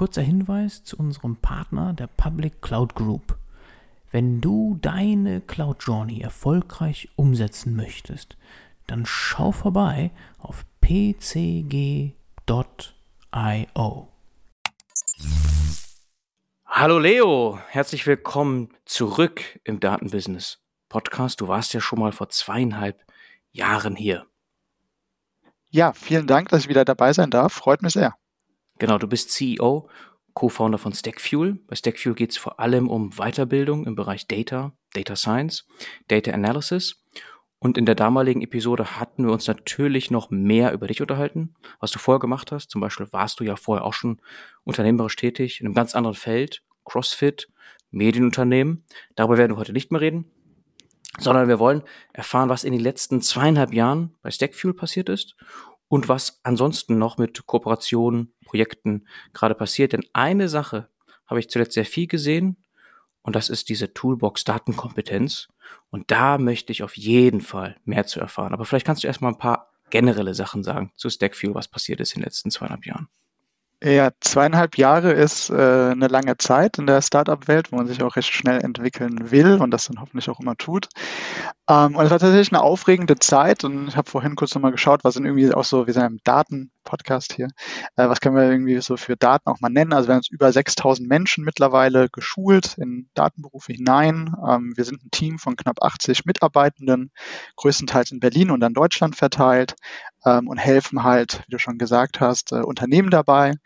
kurzer Hinweis zu unserem Partner, der Public Cloud Group. Wenn du deine Cloud Journey erfolgreich umsetzen möchtest, dann schau vorbei auf pcg.io. Hallo Leo, herzlich willkommen zurück im Datenbusiness Podcast. Du warst ja schon mal vor zweieinhalb Jahren hier. Ja, vielen Dank, dass ich wieder dabei sein darf. Freut mich sehr. Genau, du bist CEO, Co-Founder von Stackfuel. Bei Stackfuel geht es vor allem um Weiterbildung im Bereich Data, Data Science, Data Analysis. Und in der damaligen Episode hatten wir uns natürlich noch mehr über dich unterhalten, was du vorher gemacht hast. Zum Beispiel warst du ja vorher auch schon unternehmerisch tätig in einem ganz anderen Feld, CrossFit, Medienunternehmen. Darüber werden wir heute nicht mehr reden, sondern wir wollen erfahren, was in den letzten zweieinhalb Jahren bei Stackfuel passiert ist und was ansonsten noch mit Kooperationen, Projekten gerade passiert. Denn eine Sache habe ich zuletzt sehr viel gesehen und das ist diese Toolbox Datenkompetenz. Und da möchte ich auf jeden Fall mehr zu erfahren. Aber vielleicht kannst du erstmal ein paar generelle Sachen sagen zu Stackview, was passiert ist in den letzten zweieinhalb Jahren. Ja, zweieinhalb Jahre ist äh, eine lange Zeit in der Startup-Welt, wo man sich auch recht schnell entwickeln will und das dann hoffentlich auch immer tut. Ähm, und es war tatsächlich eine aufregende Zeit und ich habe vorhin kurz nochmal geschaut, was sind irgendwie auch so, wir sind im Daten-Podcast hier, äh, was können wir irgendwie so für Daten auch mal nennen. Also wir haben uns über 6000 Menschen mittlerweile geschult in Datenberufe hinein. Ähm, wir sind ein Team von knapp 80 Mitarbeitenden, größtenteils in Berlin und dann Deutschland verteilt ähm, und helfen halt, wie du schon gesagt hast, äh, Unternehmen dabei,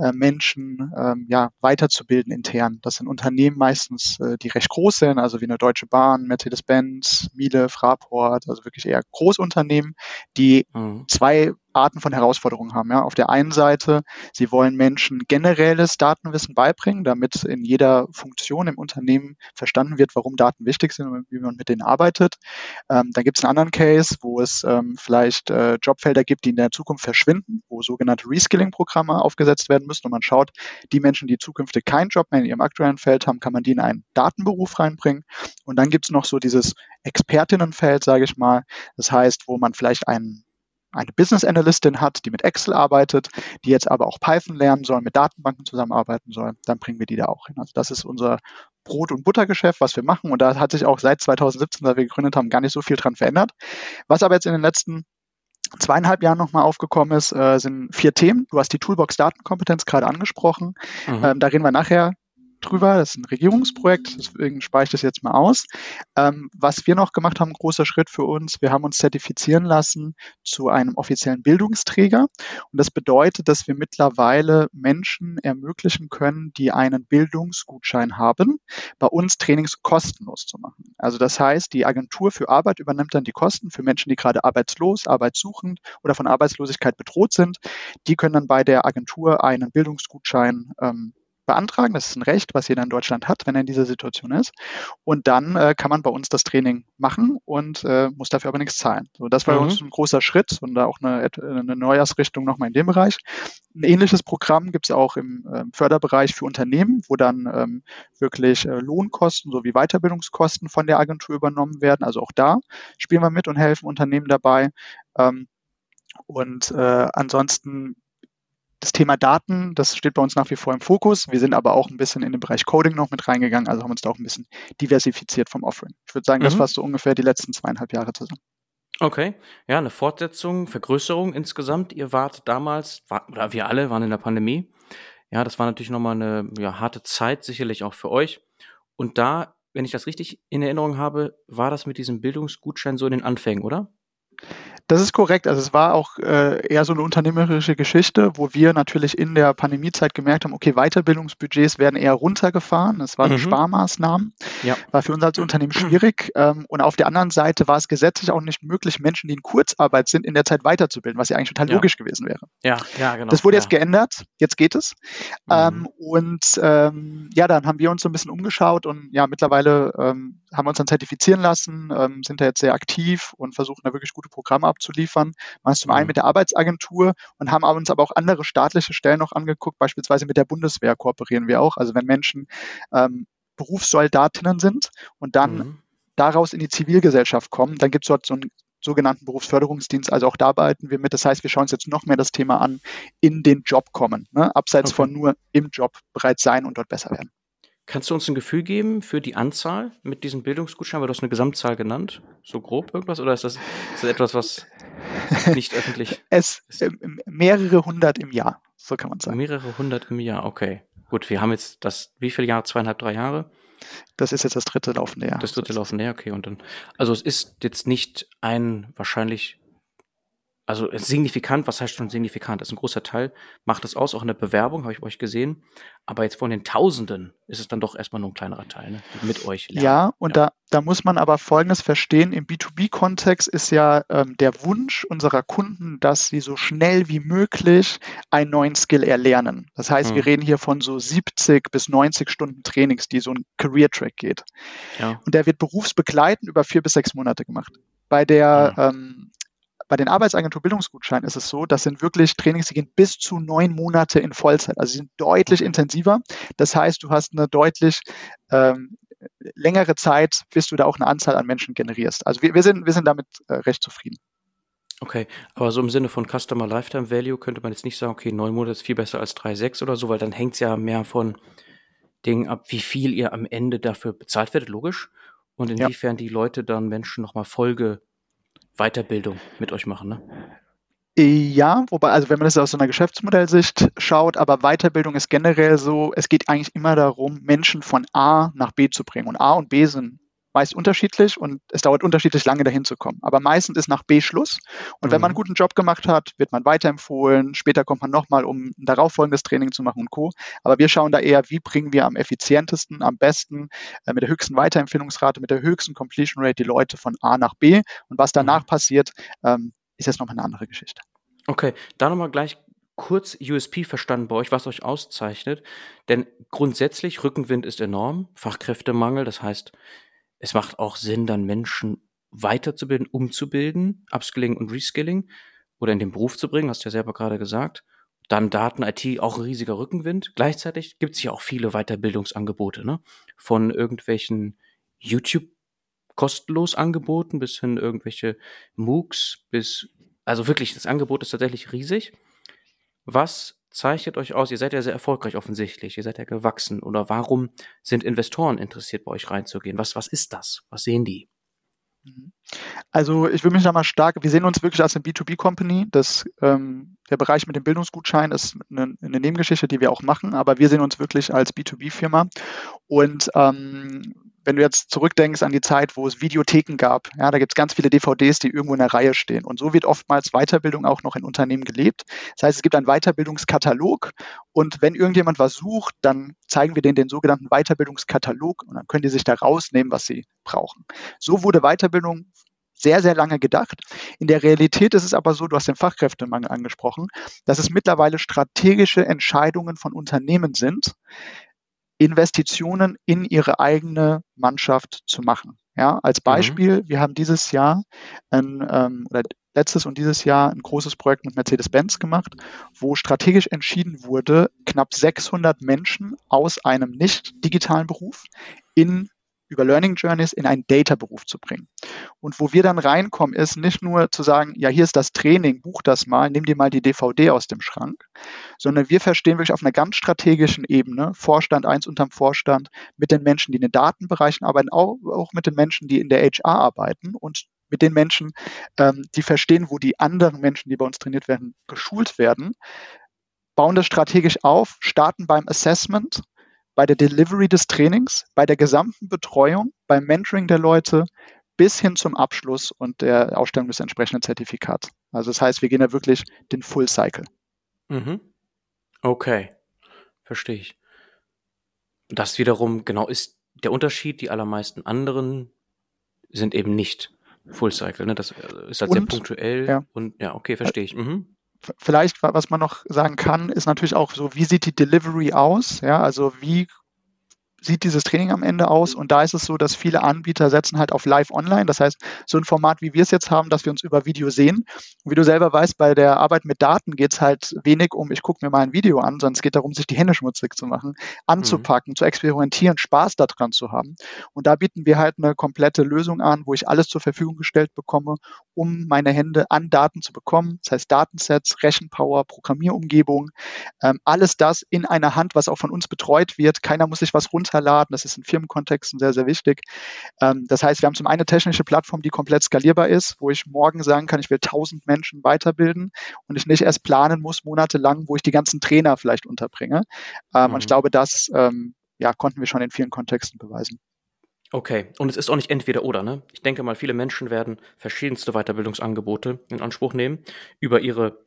äh, Menschen ähm, ja, weiterzubilden intern. Das sind Unternehmen meistens, äh, die recht groß sind, also wie eine Deutsche Bahn, Mercedes-Benz, Miele, Fraport, also wirklich eher Großunternehmen, die mhm. zwei Arten von Herausforderungen haben. Ja. Auf der einen Seite, sie wollen Menschen generelles Datenwissen beibringen, damit in jeder Funktion im Unternehmen verstanden wird, warum Daten wichtig sind und wie man mit denen arbeitet. Ähm, dann gibt es einen anderen Case, wo es ähm, vielleicht äh, Jobfelder gibt, die in der Zukunft verschwinden, wo sogenannte Reskilling-Programme aufgesetzt werden müssen und man schaut, die Menschen, die zukünftig keinen Job mehr in ihrem aktuellen Feld haben, kann man die in einen Datenberuf reinbringen. Und dann gibt es noch so dieses Expertinnenfeld, sage ich mal. Das heißt, wo man vielleicht einen eine Business Analystin hat, die mit Excel arbeitet, die jetzt aber auch Python lernen soll, mit Datenbanken zusammenarbeiten soll, dann bringen wir die da auch hin. Also das ist unser Brot- und Buttergeschäft, was wir machen. Und da hat sich auch seit 2017, seit wir gegründet haben, gar nicht so viel dran verändert. Was aber jetzt in den letzten zweieinhalb Jahren nochmal aufgekommen ist, äh, sind vier Themen. Du hast die Toolbox Datenkompetenz gerade angesprochen. Mhm. Ähm, da reden wir nachher drüber. Das ist ein Regierungsprojekt, deswegen spare ich das jetzt mal aus. Ähm, was wir noch gemacht haben, großer Schritt für uns, wir haben uns zertifizieren lassen zu einem offiziellen Bildungsträger. Und das bedeutet, dass wir mittlerweile Menschen ermöglichen können, die einen Bildungsgutschein haben, bei uns Trainings kostenlos zu machen. Also das heißt, die Agentur für Arbeit übernimmt dann die Kosten für Menschen, die gerade arbeitslos, arbeitssuchend oder von Arbeitslosigkeit bedroht sind. Die können dann bei der Agentur einen Bildungsgutschein ähm, beantragen. Das ist ein Recht, was jeder in Deutschland hat, wenn er in dieser Situation ist. Und dann äh, kann man bei uns das Training machen und äh, muss dafür aber nichts zahlen. So, das war mhm. uns ein großer Schritt und da auch eine, eine Neujahrsrichtung nochmal in dem Bereich. Ein ähnliches Programm gibt es auch im äh, Förderbereich für Unternehmen, wo dann ähm, wirklich äh, Lohnkosten sowie Weiterbildungskosten von der Agentur übernommen werden. Also auch da spielen wir mit und helfen Unternehmen dabei. Ähm, und äh, ansonsten das Thema Daten, das steht bei uns nach wie vor im Fokus. Wir sind aber auch ein bisschen in den Bereich Coding noch mit reingegangen, also haben uns da auch ein bisschen diversifiziert vom Offering. Ich würde sagen, mhm. das fasst so ungefähr die letzten zweieinhalb Jahre zusammen. Okay, ja, eine Fortsetzung, Vergrößerung insgesamt. Ihr wart damals, oder wir alle waren in der Pandemie. Ja, das war natürlich nochmal eine ja, harte Zeit, sicherlich auch für euch. Und da, wenn ich das richtig in Erinnerung habe, war das mit diesem Bildungsgutschein so in den Anfängen, oder? Das ist korrekt. Also es war auch äh, eher so eine unternehmerische Geschichte, wo wir natürlich in der Pandemiezeit gemerkt haben, okay, Weiterbildungsbudgets werden eher runtergefahren. Das waren mhm. Sparmaßnahmen. Ja. War für uns als Unternehmen schwierig. Ähm, und auf der anderen Seite war es gesetzlich auch nicht möglich, Menschen, die in Kurzarbeit sind, in der Zeit weiterzubilden, was ja eigentlich total ja. logisch gewesen wäre. Ja, ja, genau. Das wurde ja. jetzt geändert. Jetzt geht es. Mhm. Ähm, und ähm, ja, dann haben wir uns so ein bisschen umgeschaut und ja, mittlerweile ähm, haben uns dann zertifizieren lassen, ähm, sind da jetzt sehr aktiv und versuchen da wirklich gute Programme abzuliefern. Man ist zum einen mhm. mit der Arbeitsagentur und haben uns aber auch andere staatliche Stellen noch angeguckt, beispielsweise mit der Bundeswehr kooperieren wir auch. Also wenn Menschen ähm, Berufssoldatinnen sind und dann mhm. daraus in die Zivilgesellschaft kommen, dann gibt es dort so ein sogenannten Berufsförderungsdienst. Also auch da arbeiten wir mit. Das heißt, wir schauen uns jetzt noch mehr das Thema an, in den Job kommen, ne? abseits okay. von nur im Job bereits sein und dort besser werden. Kannst du uns ein Gefühl geben für die Anzahl mit diesem Bildungsgutschein? Weil du hast eine Gesamtzahl genannt. So grob irgendwas? Oder ist das, ist das etwas, was nicht öffentlich es, ist? Äh, mehrere hundert im Jahr, so kann man sagen. Mehrere hundert im Jahr, okay. Gut, wir haben jetzt das, wie viele Jahre? Zweieinhalb, drei Jahre? Das ist jetzt das dritte laufende Jahr. Das dritte laufende Jahr, okay. Und dann, also es ist jetzt nicht ein wahrscheinlich also signifikant, was heißt schon signifikant? Das ist ein großer Teil, macht es aus, auch in der Bewerbung, habe ich euch gesehen. Aber jetzt von den Tausenden ist es dann doch erstmal nur ein kleinerer Teil, ne? mit euch lernen. Ja, und ja. Da, da muss man aber Folgendes verstehen. Im B2B-Kontext ist ja ähm, der Wunsch unserer Kunden, dass sie so schnell wie möglich einen neuen Skill erlernen. Das heißt, hm. wir reden hier von so 70 bis 90 Stunden Trainings, die so ein Career-Track geht. Ja. Und der wird berufsbegleitend über vier bis sechs Monate gemacht. Bei der ja. ähm, bei den Arbeitsagentur Bildungsgutscheinen ist es so, das sind wirklich Trainings, die gehen bis zu neun Monate in Vollzeit. Also sie sind deutlich intensiver. Das heißt, du hast eine deutlich ähm, längere Zeit, bis du da auch eine Anzahl an Menschen generierst. Also wir, wir sind, wir sind damit äh, recht zufrieden. Okay, aber so im Sinne von Customer Lifetime Value könnte man jetzt nicht sagen, okay, neun Monate ist viel besser als drei, sechs oder so, weil dann hängt es ja mehr von Dingen ab, wie viel ihr am Ende dafür bezahlt werdet, logisch. Und inwiefern ja. die Leute dann Menschen nochmal Folge Weiterbildung mit euch machen, ne? Ja, wobei, also wenn man das aus so einer Geschäftsmodellsicht schaut, aber Weiterbildung ist generell so, es geht eigentlich immer darum, Menschen von A nach B zu bringen. Und A und B sind meist unterschiedlich und es dauert unterschiedlich lange dahin zu kommen. Aber meistens ist nach B Schluss. Und mhm. wenn man einen mhm. guten Job gemacht hat, wird man weiterempfohlen. Später kommt man nochmal, um ein darauffolgendes Training zu machen und Co. Aber wir schauen da eher, wie bringen wir am effizientesten, am besten, äh, mit der höchsten Weiterempfehlungsrate, mit der höchsten Completion Rate die Leute von A nach B. Und was danach mhm. passiert, ähm, ist jetzt nochmal eine andere Geschichte. Okay, da nochmal gleich kurz USP verstanden bei euch, was euch auszeichnet. Denn grundsätzlich, Rückenwind ist enorm, Fachkräftemangel, das heißt, es macht auch Sinn, dann Menschen weiterzubilden, umzubilden, Upskilling und Reskilling oder in den Beruf zu bringen, hast du ja selber gerade gesagt. Dann Daten, IT, auch ein riesiger Rückenwind. Gleichzeitig gibt es ja auch viele Weiterbildungsangebote, ne? Von irgendwelchen YouTube kostenlos Angeboten bis hin irgendwelche MOOCs bis, also wirklich, das Angebot ist tatsächlich riesig. Was zeichnet euch aus? Ihr seid ja sehr erfolgreich offensichtlich. Ihr seid ja gewachsen. Oder warum sind Investoren interessiert, bei euch reinzugehen? Was, was ist das? Was sehen die? Mhm. Also ich will mich da mal stark, wir sehen uns wirklich als eine B2B-Company. ähm, der Bereich mit dem Bildungsgutschein ist eine, eine, Nebengeschichte, die wir auch machen, aber wir sehen uns wirklich als B2B-Firma. Und ähm, wenn du jetzt zurückdenkst an die Zeit, wo es Videotheken gab, ja, da gibt es ganz viele DVDs, die irgendwo in der Reihe stehen. Und so wird oftmals Weiterbildung auch noch in Unternehmen gelebt. Das heißt, es gibt einen Weiterbildungskatalog und wenn irgendjemand was sucht, dann zeigen wir denen den sogenannten Weiterbildungskatalog und dann können die sich da rausnehmen, was sie brauchen. So wurde Weiterbildung sehr, sehr lange gedacht. In der Realität ist es aber so, du hast den Fachkräftemangel angesprochen, dass es mittlerweile strategische Entscheidungen von Unternehmen sind, Investitionen in ihre eigene Mannschaft zu machen. Ja, als mhm. Beispiel, mhm. wir haben dieses Jahr ein, ähm, oder letztes und dieses Jahr ein großes Projekt mit Mercedes-Benz gemacht, wo strategisch entschieden wurde, knapp 600 Menschen aus einem nicht digitalen Beruf in über Learning Journeys in einen Data-Beruf zu bringen. Und wo wir dann reinkommen, ist nicht nur zu sagen, ja, hier ist das Training, buch das mal, nimm dir mal die DVD aus dem Schrank, sondern wir verstehen wirklich auf einer ganz strategischen Ebene, Vorstand eins unterm Vorstand, mit den Menschen, die in den Datenbereichen arbeiten, auch, auch mit den Menschen, die in der HR arbeiten und mit den Menschen, ähm, die verstehen, wo die anderen Menschen, die bei uns trainiert werden, geschult werden, bauen das strategisch auf, starten beim Assessment bei der Delivery des Trainings, bei der gesamten Betreuung, beim Mentoring der Leute bis hin zum Abschluss und der Ausstellung des entsprechenden Zertifikats. Also das heißt, wir gehen da wirklich den Full Cycle. Mhm. Okay, verstehe ich. Das wiederum genau ist der Unterschied. Die allermeisten anderen sind eben nicht Full Cycle. Ne? Das äh, ist halt und, sehr punktuell ja. und ja, okay, verstehe ich. Mhm vielleicht, was man noch sagen kann, ist natürlich auch so, wie sieht die Delivery aus? Ja, also wie sieht dieses Training am Ende aus? Und da ist es so, dass viele Anbieter setzen halt auf Live Online. Das heißt, so ein Format, wie wir es jetzt haben, dass wir uns über Video sehen. Und wie du selber weißt, bei der Arbeit mit Daten geht es halt wenig um, ich gucke mir mal ein Video an, sondern es geht darum, sich die Hände schmutzig zu machen, anzupacken, mhm. zu experimentieren, Spaß daran zu haben. Und da bieten wir halt eine komplette Lösung an, wo ich alles zur Verfügung gestellt bekomme, um meine Hände an Daten zu bekommen. Das heißt Datensets, Rechenpower, Programmierumgebung, ähm, alles das in einer Hand, was auch von uns betreut wird. Keiner muss sich was runterladen. Das ist in Firmenkontexten sehr, sehr wichtig. Ähm, das heißt, wir haben zum einen eine technische Plattform, die komplett skalierbar ist, wo ich morgen sagen kann, ich will 1000 Menschen weiterbilden und ich nicht erst planen muss, monatelang, wo ich die ganzen Trainer vielleicht unterbringe. Ähm, mhm. Und ich mhm. glaube, das ähm, ja, konnten wir schon in vielen Kontexten beweisen. Okay, und es ist auch nicht entweder oder, ne? Ich denke mal, viele Menschen werden verschiedenste Weiterbildungsangebote in Anspruch nehmen über ihre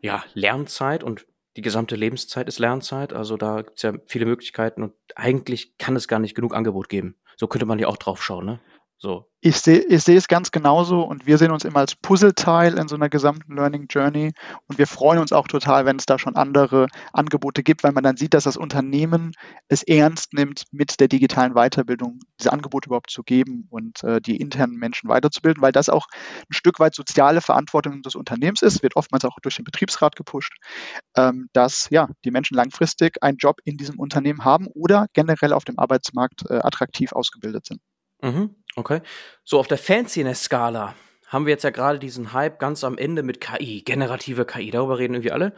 ja, Lernzeit und die gesamte Lebenszeit ist Lernzeit. Also da gibt es ja viele Möglichkeiten und eigentlich kann es gar nicht genug Angebot geben. So könnte man ja auch drauf schauen, ne? So. Ich sehe ich sehe es ganz genauso und wir sehen uns immer als Puzzleteil in so einer gesamten Learning Journey und wir freuen uns auch total, wenn es da schon andere Angebote gibt, weil man dann sieht, dass das Unternehmen es ernst nimmt, mit der digitalen Weiterbildung diese Angebote überhaupt zu geben und äh, die internen Menschen weiterzubilden, weil das auch ein Stück weit soziale Verantwortung des Unternehmens ist, wird oftmals auch durch den Betriebsrat gepusht, ähm, dass ja die Menschen langfristig einen Job in diesem Unternehmen haben oder generell auf dem Arbeitsmarkt äh, attraktiv ausgebildet sind. Mhm, okay. So, auf der Fanciness-Skala haben wir jetzt ja gerade diesen Hype ganz am Ende mit KI, generative KI, darüber reden irgendwie alle.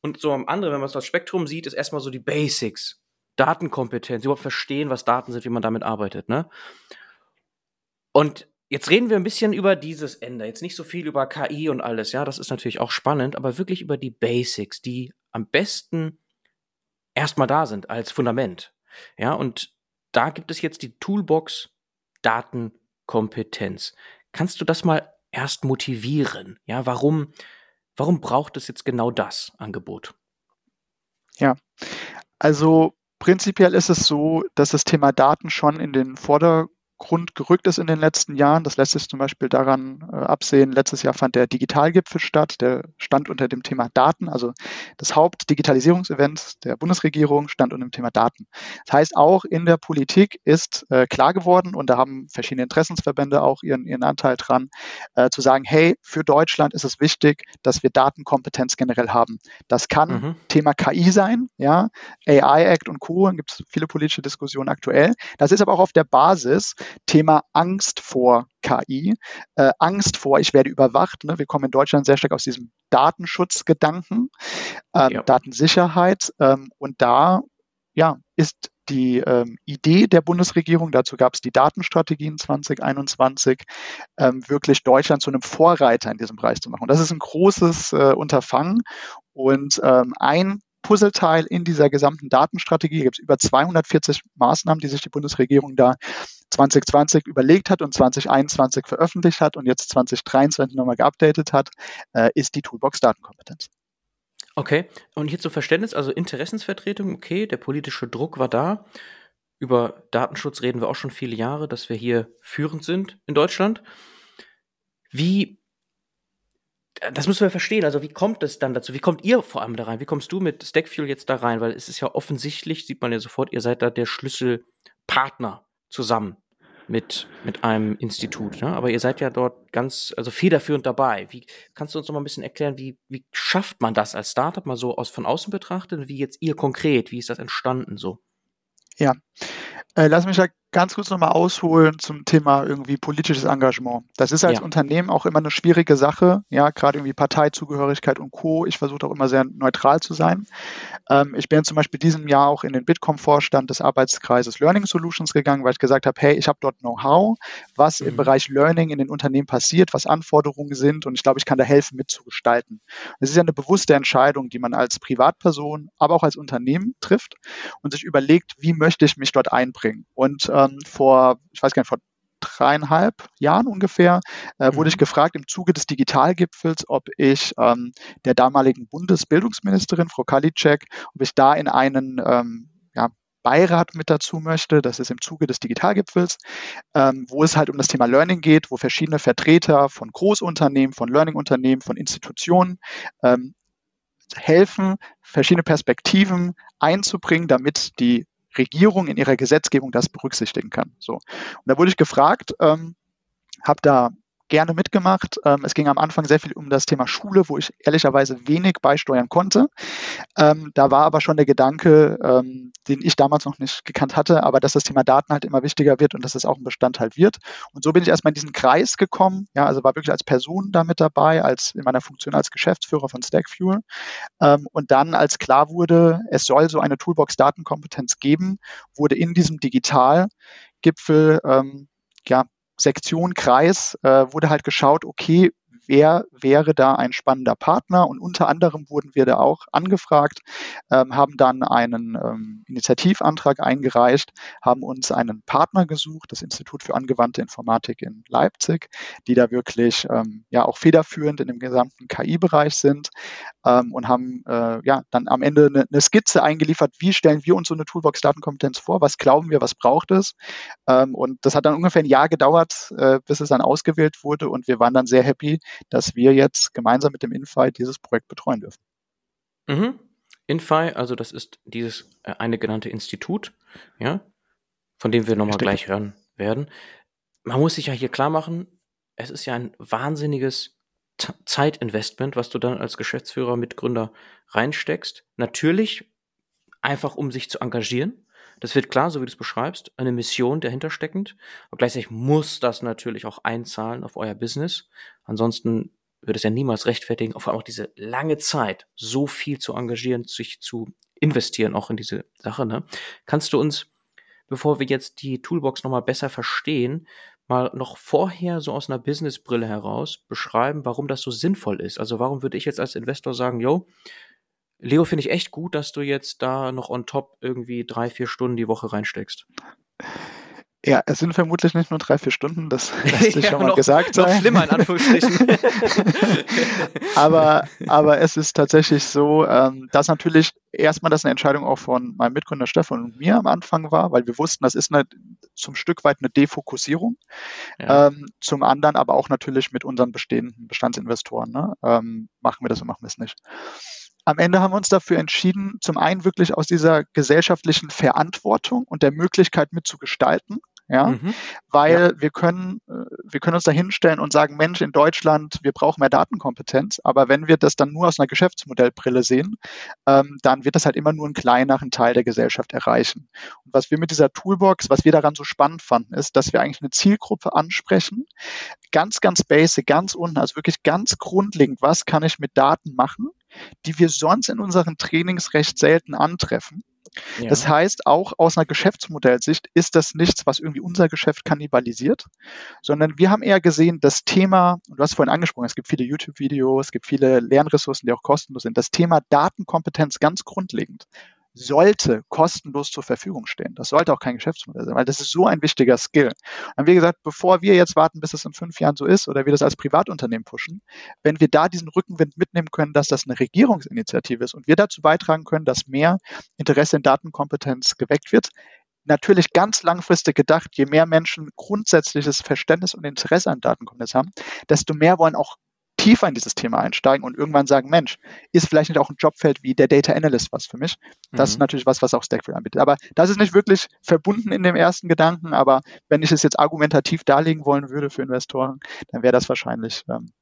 Und so am anderen, wenn man das Spektrum sieht, ist erstmal so die Basics. Datenkompetenz, überhaupt verstehen, was Daten sind, wie man damit arbeitet, ne? Und jetzt reden wir ein bisschen über dieses Ende. Jetzt nicht so viel über KI und alles, ja, das ist natürlich auch spannend, aber wirklich über die Basics, die am besten erstmal da sind als Fundament. Ja, und da gibt es jetzt die Toolbox Datenkompetenz. Kannst du das mal erst motivieren? Ja, warum, warum braucht es jetzt genau das Angebot? Ja, also prinzipiell ist es so, dass das Thema Daten schon in den Vordergrund Grund gerückt ist in den letzten Jahren. Das lässt sich zum Beispiel daran äh, absehen, letztes Jahr fand der Digitalgipfel statt, der stand unter dem Thema Daten, also das Hauptdigitalisierungsevent der Bundesregierung stand unter dem Thema Daten. Das heißt, auch in der Politik ist äh, klar geworden, und da haben verschiedene Interessensverbände auch ihren, ihren Anteil dran, äh, zu sagen, hey, für Deutschland ist es wichtig, dass wir Datenkompetenz generell haben. Das kann mhm. Thema KI sein, ja, AI Act und Co. Da gibt es viele politische Diskussionen aktuell. Das ist aber auch auf der Basis Thema Angst vor KI, äh, Angst vor, ich werde überwacht. Ne? Wir kommen in Deutschland sehr stark aus diesem Datenschutzgedanken, ähm, ja. Datensicherheit. Ähm, und da ja, ist die ähm, Idee der Bundesregierung, dazu gab es die Datenstrategien 2021, ähm, wirklich Deutschland zu einem Vorreiter in diesem Bereich zu machen. Und das ist ein großes äh, Unterfangen. Und ähm, ein Puzzleteil in dieser gesamten Datenstrategie. gibt es über 240 Maßnahmen, die sich die Bundesregierung da 2020 überlegt hat und 2021 veröffentlicht hat und jetzt 2023 nochmal geupdatet hat, äh, ist die Toolbox Datenkompetenz. Okay, und hier zum Verständnis, also Interessensvertretung, okay, der politische Druck war da. Über Datenschutz reden wir auch schon viele Jahre, dass wir hier führend sind in Deutschland. Wie das müssen wir verstehen. Also wie kommt es dann dazu? Wie kommt ihr vor allem da rein? Wie kommst du mit Stackfuel jetzt da rein? Weil es ist ja offensichtlich, sieht man ja sofort, ihr seid da der Schlüsselpartner zusammen mit, mit einem Institut. Ne? Aber ihr seid ja dort ganz, also federführend dabei. Wie kannst du uns noch mal ein bisschen erklären, wie, wie schafft man das als Startup mal so aus von außen betrachtet? Wie jetzt ihr konkret? Wie ist das entstanden so? Ja, äh, lass mich da ganz kurz nochmal ausholen zum Thema irgendwie politisches Engagement. Das ist als ja. Unternehmen auch immer eine schwierige Sache, ja, gerade irgendwie Parteizugehörigkeit und Co. Ich versuche auch immer sehr neutral zu sein. Ähm, ich bin zum Beispiel diesem Jahr auch in den Bitkom-Vorstand des Arbeitskreises Learning Solutions gegangen, weil ich gesagt habe, hey, ich habe dort Know-how, was mhm. im Bereich Learning in den Unternehmen passiert, was Anforderungen sind und ich glaube, ich kann da helfen, mitzugestalten. Es ist ja eine bewusste Entscheidung, die man als Privatperson, aber auch als Unternehmen trifft und sich überlegt, wie möchte ich mich dort einbringen. Und äh, ähm, vor, ich weiß gar nicht, vor dreieinhalb Jahren ungefähr, äh, wurde ich mhm. gefragt im Zuge des Digitalgipfels, ob ich ähm, der damaligen Bundesbildungsministerin, Frau Kalitschek, ob ich da in einen ähm, ja, Beirat mit dazu möchte. Das ist im Zuge des Digitalgipfels, ähm, wo es halt um das Thema Learning geht, wo verschiedene Vertreter von Großunternehmen, von Learning-Unternehmen, von Institutionen ähm, helfen, verschiedene Perspektiven einzubringen, damit die Regierung in ihrer Gesetzgebung das berücksichtigen kann. So. Und da wurde ich gefragt, ähm, habe da gerne mitgemacht. Ähm, es ging am Anfang sehr viel um das Thema Schule, wo ich ehrlicherweise wenig beisteuern konnte. Ähm, da war aber schon der Gedanke, ähm, den ich damals noch nicht gekannt hatte, aber dass das Thema Daten halt immer wichtiger wird und dass es auch ein Bestandteil wird. Und so bin ich erstmal in diesen Kreis gekommen. Ja, also war wirklich als Person da mit dabei, als in meiner Funktion als Geschäftsführer von Stackfuel. Ähm, und dann, als klar wurde, es soll so eine Toolbox Datenkompetenz geben, wurde in diesem Digitalgipfel ähm, ja, Sektion Kreis äh, wurde halt geschaut, okay, wer wäre da ein spannender Partner? Und unter anderem wurden wir da auch angefragt, ähm, haben dann einen ähm, Initiativantrag eingereicht, haben uns einen Partner gesucht, das Institut für angewandte Informatik in Leipzig, die da wirklich ähm, ja auch federführend in dem gesamten KI-Bereich sind ähm, und haben äh, ja dann am Ende eine, eine, Skizze eingeliefert, wie stellen wir uns so eine Toolbox Datenkompetenz vor, was glauben wir, was braucht es? Ähm, und das hat dann ungefähr ein Jahr gedauert, äh, bis es dann ausgewählt wurde und wir waren dann sehr happy, dass wir jetzt gemeinsam mit dem Infi dieses Projekt betreuen dürfen. Mhm. Infi, also das ist dieses äh, eine genannte Institut, ja, von dem wir nochmal gleich hören werden. Man muss sich ja hier klar machen, es ist ja ein wahnsinniges Zeitinvestment, was du dann als Geschäftsführer, Mitgründer reinsteckst. Natürlich einfach, um sich zu engagieren. Das wird klar, so wie du es beschreibst, eine Mission dahinter steckend. Aber gleichzeitig muss das natürlich auch einzahlen auf euer Business. Ansonsten würde es ja niemals rechtfertigen, auf auch diese lange Zeit so viel zu engagieren, sich zu investieren, auch in diese Sache. Ne? Kannst du uns, bevor wir jetzt die Toolbox nochmal besser verstehen, mal noch vorher so aus einer Businessbrille heraus beschreiben, warum das so sinnvoll ist. Also warum würde ich jetzt als Investor sagen, yo, Leo, finde ich echt gut, dass du jetzt da noch on top irgendwie drei, vier Stunden die Woche reinsteckst. Ja, es sind vermutlich nicht nur drei, vier Stunden, das lässt sich ja, schon mal noch, gesagt sein. Noch schlimmer in Anführungsstrichen. aber, aber es ist tatsächlich so, ähm, dass natürlich erstmal das eine Entscheidung auch von meinem Mitgründer Stefan und mir am Anfang war, weil wir wussten, das ist eine, zum Stück weit eine Defokussierung. Ja. Ähm, zum anderen aber auch natürlich mit unseren bestehenden Bestandsinvestoren. Ne? Ähm, machen wir das oder machen wir es nicht am Ende haben wir uns dafür entschieden, zum einen wirklich aus dieser gesellschaftlichen Verantwortung und der Möglichkeit mitzugestalten, ja, mhm. weil ja. wir können, äh, wir können uns da hinstellen und sagen, Mensch, in Deutschland, wir brauchen mehr Datenkompetenz, aber wenn wir das dann nur aus einer Geschäftsmodellbrille sehen, ähm, dann wird das halt immer nur einen kleineren Teil der Gesellschaft erreichen. Und was wir mit dieser Toolbox, was wir daran so spannend fanden, ist, dass wir eigentlich eine Zielgruppe ansprechen, ganz, ganz basic, ganz unten, also wirklich ganz grundlegend, was kann ich mit Daten machen, die wir sonst in unseren Trainings recht selten antreffen. Ja. Das heißt, auch aus einer Geschäftsmodellsicht ist das nichts, was irgendwie unser Geschäft kannibalisiert, sondern wir haben eher gesehen, das Thema, und du hast vorhin angesprochen, es gibt viele YouTube-Videos, es gibt viele Lernressourcen, die auch kostenlos sind, das Thema Datenkompetenz ganz grundlegend sollte kostenlos zur Verfügung stehen. Das sollte auch kein Geschäftsmodell sein, weil das ist so ein wichtiger Skill. Und wie gesagt, bevor wir jetzt warten, bis es in fünf Jahren so ist oder wir das als Privatunternehmen pushen, wenn wir da diesen Rückenwind mitnehmen können, dass das eine Regierungsinitiative ist und wir dazu beitragen können, dass mehr Interesse in Datenkompetenz geweckt wird, natürlich ganz langfristig gedacht, je mehr Menschen grundsätzliches Verständnis und Interesse an Datenkompetenz haben, desto mehr wollen auch tiefer in dieses Thema einsteigen und irgendwann sagen, Mensch, ist vielleicht nicht auch ein Jobfeld wie der Data Analyst was für mich? Das mhm. ist natürlich was, was auch Stackfree anbietet. Aber das ist nicht wirklich verbunden in dem ersten Gedanken, aber wenn ich es jetzt argumentativ darlegen wollen würde für Investoren, dann wäre das wahrscheinlich ähm,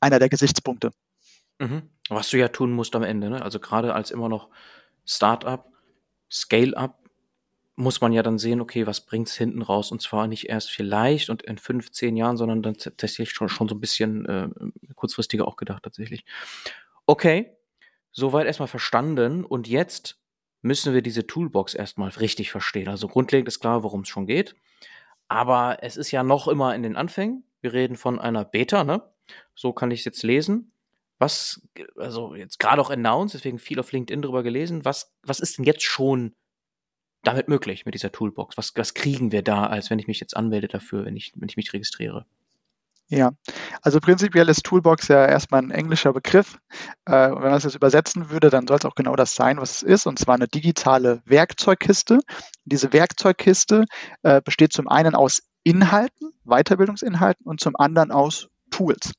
einer der Gesichtspunkte. Mhm. Was du ja tun musst am Ende, ne? also gerade als immer noch Startup, Scale-up, muss man ja dann sehen, okay, was bringt's hinten raus? Und zwar nicht erst vielleicht und in fünf, zehn Jahren, sondern dann tatsächlich schon, schon so ein bisschen äh, kurzfristiger auch gedacht tatsächlich. Okay, soweit erstmal verstanden. Und jetzt müssen wir diese Toolbox erstmal richtig verstehen. Also grundlegend ist klar, worum es schon geht. Aber es ist ja noch immer in den Anfängen. Wir reden von einer Beta, ne? So kann ich es jetzt lesen. Was, also jetzt gerade auch announced, deswegen viel auf LinkedIn drüber gelesen. Was, was ist denn jetzt schon damit möglich mit dieser Toolbox? Was, was kriegen wir da, als wenn ich mich jetzt anmelde dafür, wenn ich, wenn ich mich registriere? Ja, also prinzipiell ist Toolbox ja erstmal ein englischer Begriff. Äh, wenn man das jetzt übersetzen würde, dann soll es auch genau das sein, was es ist, und zwar eine digitale Werkzeugkiste. Diese Werkzeugkiste äh, besteht zum einen aus Inhalten, Weiterbildungsinhalten und zum anderen aus Tools.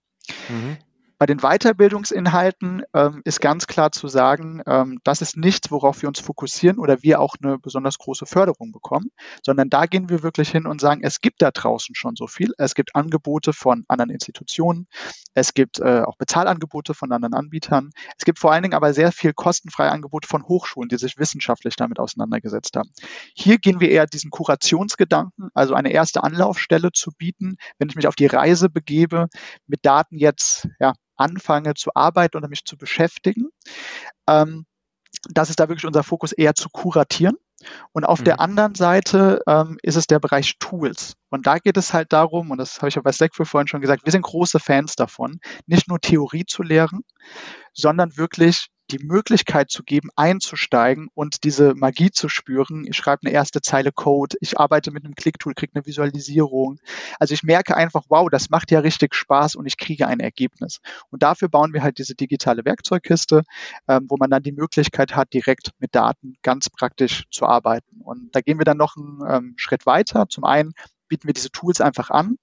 Mhm. Bei den Weiterbildungsinhalten ähm, ist ganz klar zu sagen, ähm, das ist nichts, worauf wir uns fokussieren oder wir auch eine besonders große Förderung bekommen, sondern da gehen wir wirklich hin und sagen, es gibt da draußen schon so viel. Es gibt Angebote von anderen Institutionen, es gibt äh, auch Bezahlangebote von anderen Anbietern. Es gibt vor allen Dingen aber sehr viel kostenfreie Angebote von Hochschulen, die sich wissenschaftlich damit auseinandergesetzt haben. Hier gehen wir eher diesen Kurationsgedanken, also eine erste Anlaufstelle zu bieten, wenn ich mich auf die Reise begebe, mit Daten jetzt ja, anfange zu arbeiten oder mich zu beschäftigen. Ähm, das ist da wirklich unser Fokus eher zu kuratieren. Und auf mhm. der anderen Seite ähm, ist es der Bereich Tools. Und da geht es halt darum, und das habe ich auch bei Slackville vorhin schon gesagt, wir sind große Fans davon, nicht nur Theorie zu lehren, sondern wirklich die Möglichkeit zu geben, einzusteigen und diese Magie zu spüren. Ich schreibe eine erste Zeile Code, ich arbeite mit einem Click-Tool, kriege eine Visualisierung. Also ich merke einfach, wow, das macht ja richtig Spaß und ich kriege ein Ergebnis. Und dafür bauen wir halt diese digitale Werkzeugkiste, ähm, wo man dann die Möglichkeit hat, direkt mit Daten ganz praktisch zu arbeiten. Und da gehen wir dann noch einen ähm, Schritt weiter. Zum einen bieten wir diese Tools einfach an.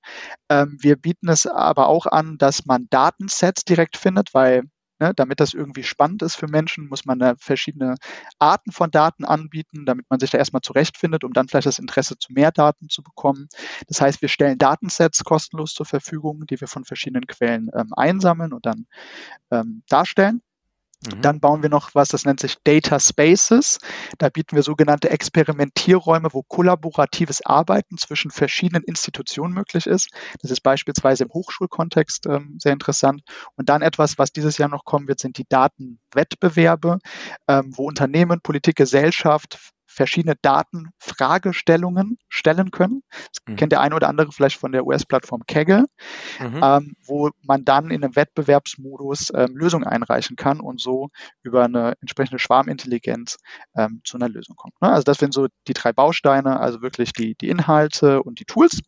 Ähm, wir bieten es aber auch an, dass man Datensets direkt findet, weil Ne, damit das irgendwie spannend ist für Menschen, muss man da verschiedene Arten von Daten anbieten, damit man sich da erstmal zurechtfindet, um dann vielleicht das Interesse zu mehr Daten zu bekommen. Das heißt, wir stellen Datensets kostenlos zur Verfügung, die wir von verschiedenen Quellen ähm, einsammeln und dann ähm, darstellen. Mhm. Dann bauen wir noch was, das nennt sich Data Spaces. Da bieten wir sogenannte Experimentierräume, wo kollaboratives Arbeiten zwischen verschiedenen Institutionen möglich ist. Das ist beispielsweise im Hochschulkontext ähm, sehr interessant. Und dann etwas, was dieses Jahr noch kommen wird, sind die Datenwettbewerbe, ähm, wo Unternehmen, Politik, Gesellschaft verschiedene Datenfragestellungen stellen können. Das mhm. kennt der eine oder andere vielleicht von der US-Plattform Kaggle, mhm. ähm, wo man dann in einem Wettbewerbsmodus ähm, Lösungen einreichen kann und so über eine entsprechende Schwarmintelligenz ähm, zu einer Lösung kommt. Ne? Also das sind so die drei Bausteine, also wirklich die, die Inhalte und die Tools,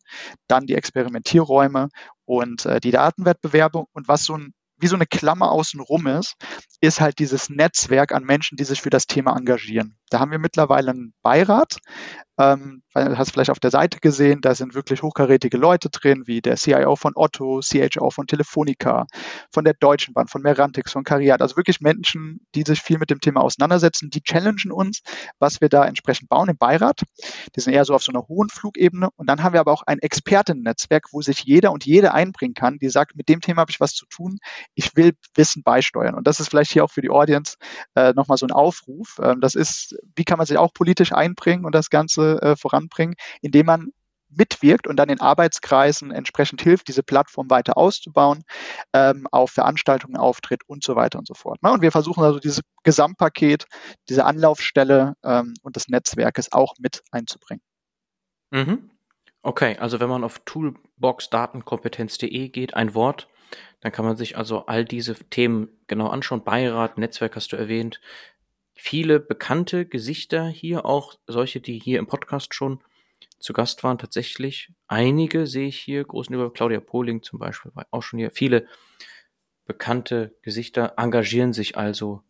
dann die Experimentierräume und äh, die Datenwettbewerbe und was so ein wie so eine Klammer außenrum ist, ist halt dieses Netzwerk an Menschen, die sich für das Thema engagieren. Da haben wir mittlerweile einen Beirat, ähm, du hast vielleicht auf der Seite gesehen, da sind wirklich hochkarätige Leute drin, wie der CIO von Otto, CHO von Telefonica, von der Deutschen Bahn, von Merantix, von Cariat. Also wirklich Menschen, die sich viel mit dem Thema auseinandersetzen, die challengen uns, was wir da entsprechend bauen im Beirat. Die sind eher so auf so einer hohen Flugebene. Und dann haben wir aber auch ein Expertennetzwerk, wo sich jeder und jede einbringen kann, die sagt, mit dem Thema habe ich was zu tun, ich will Wissen beisteuern. Und das ist vielleicht hier auch für die Audience äh, nochmal so ein Aufruf. Ähm, das ist, wie kann man sich auch politisch einbringen und das Ganze äh, voranbringen, indem man mitwirkt und dann in Arbeitskreisen entsprechend hilft, diese Plattform weiter auszubauen, ähm, auf Veranstaltungen auftritt und so weiter und so fort. Ne? Und wir versuchen also dieses Gesamtpaket, diese Anlaufstelle ähm, und das Netzwerkes auch mit einzubringen. Mhm. Okay, also wenn man auf toolboxdatenkompetenz.de geht, ein Wort, dann kann man sich also all diese Themen genau anschauen. Beirat, Netzwerk hast du erwähnt, viele bekannte Gesichter hier, auch solche, die hier im Podcast schon zu Gast waren, tatsächlich. Einige sehe ich hier, großen über Claudia Pohling zum Beispiel, war auch schon hier. Viele bekannte Gesichter engagieren sich also